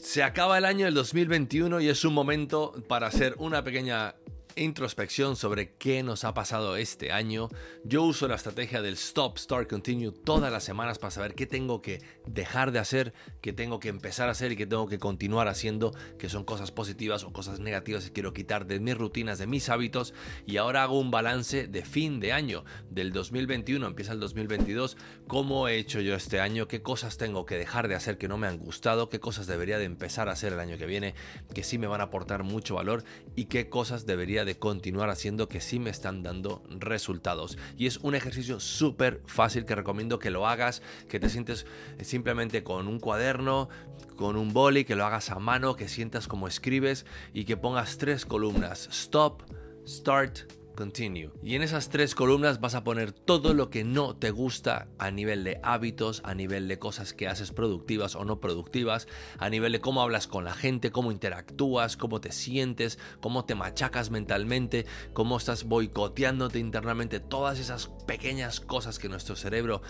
Se acaba el año del 2021 y es un momento para hacer una pequeña introspección sobre qué nos ha pasado este año. Yo uso la estrategia del Stop, Start, Continue todas las semanas para saber qué tengo que dejar de hacer, qué tengo que empezar a hacer y qué tengo que continuar haciendo, que son cosas positivas o cosas negativas que quiero quitar de mis rutinas, de mis hábitos. Y ahora hago un balance de fin de año, del 2021, empieza el 2022, cómo he hecho yo este año, qué cosas tengo que dejar de hacer que no me han gustado, qué cosas debería de empezar a hacer el año que viene, que sí me van a aportar mucho valor y qué cosas debería de de continuar haciendo que sí me están dando resultados. Y es un ejercicio súper fácil que recomiendo que lo hagas, que te sientes simplemente con un cuaderno, con un boli, que lo hagas a mano, que sientas como escribes y que pongas tres columnas. Stop, start, continue. Y en esas tres columnas vas a poner todo lo que no te gusta a nivel de hábitos, a nivel de cosas que haces productivas o no productivas, a nivel de cómo hablas con la gente, cómo interactúas, cómo te sientes, cómo te machacas mentalmente, cómo estás boicoteándote internamente, todas esas pequeñas cosas que nuestro cerebro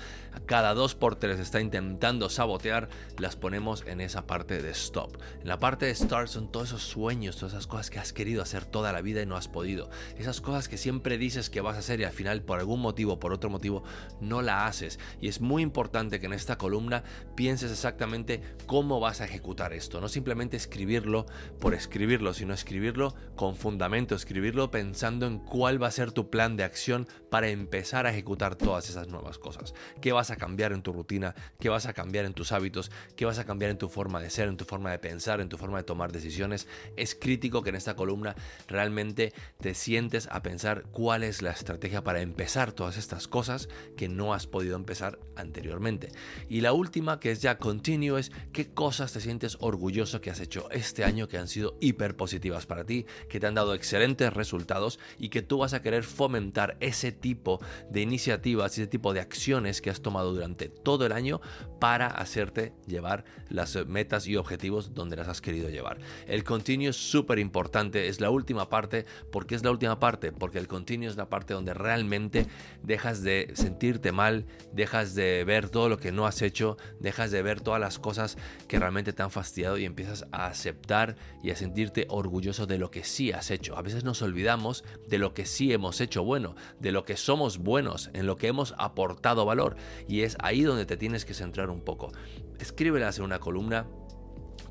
cada dos por tres está intentando sabotear, las ponemos en esa parte de stop. En la parte de start son todos esos sueños, todas esas cosas que has querido hacer toda la vida y no has podido. Esas cosas que siempre dices que vas a hacer y al final por algún motivo, por otro motivo, no la haces. Y es muy importante que en esta columna pienses exactamente cómo vas a ejecutar esto. No simplemente escribirlo por escribirlo, sino escribirlo con fundamento, escribirlo pensando en cuál va a ser tu plan de acción para empezar a ejecutar todas esas nuevas cosas. ¿Qué vas a cambiar en tu rutina? ¿Qué vas a cambiar en tus hábitos? ¿Qué vas a cambiar en tu forma de ser, en tu forma de pensar, en tu forma de tomar decisiones? Es crítico que en esta columna realmente te sientes a pensar cuál es la estrategia para empezar todas estas cosas que no has podido empezar anteriormente. Y la última, que es ya continue, es qué cosas te sientes orgulloso que has hecho este año que han sido hiper positivas para ti, que te han dado excelentes resultados y que tú vas a querer fomentar ese tipo de iniciativas, ese tipo de acciones que has tomado durante todo el año para hacerte llevar las metas y objetivos donde las has querido llevar. El continue es súper importante, es la última parte. porque es la última parte? Porque el continuo es la parte donde realmente dejas de sentirte mal, dejas de ver todo lo que no has hecho, dejas de ver todas las cosas que realmente te han fastidiado y empiezas a aceptar y a sentirte orgulloso de lo que sí has hecho. A veces nos olvidamos de lo que sí hemos hecho bueno, de lo que somos buenos, en lo que hemos aportado valor y es ahí donde te tienes que centrar un poco. Escríbelas en una columna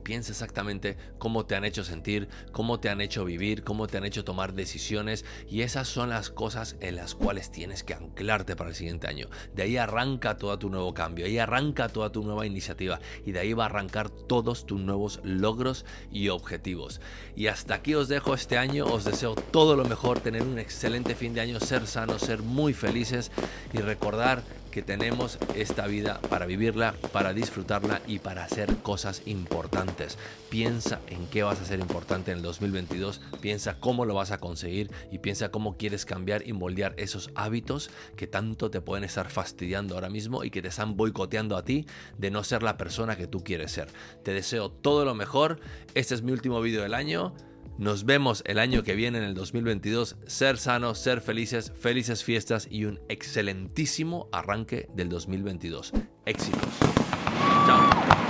piensa exactamente cómo te han hecho sentir, cómo te han hecho vivir, cómo te han hecho tomar decisiones y esas son las cosas en las cuales tienes que anclarte para el siguiente año. De ahí arranca todo tu nuevo cambio, ahí arranca toda tu nueva iniciativa y de ahí va a arrancar todos tus nuevos logros y objetivos. Y hasta aquí os dejo este año, os deseo todo lo mejor, tener un excelente fin de año, ser sanos, ser muy felices y recordar que tenemos esta vida para vivirla, para disfrutarla y para hacer cosas importantes. Piensa en qué vas a ser importante en el 2022, piensa cómo lo vas a conseguir y piensa cómo quieres cambiar y moldear esos hábitos que tanto te pueden estar fastidiando ahora mismo y que te están boicoteando a ti de no ser la persona que tú quieres ser. Te deseo todo lo mejor. Este es mi último vídeo del año. Nos vemos el año que viene, en el 2022. Ser sanos, ser felices, felices fiestas y un excelentísimo arranque del 2022. Éxitos. Chao.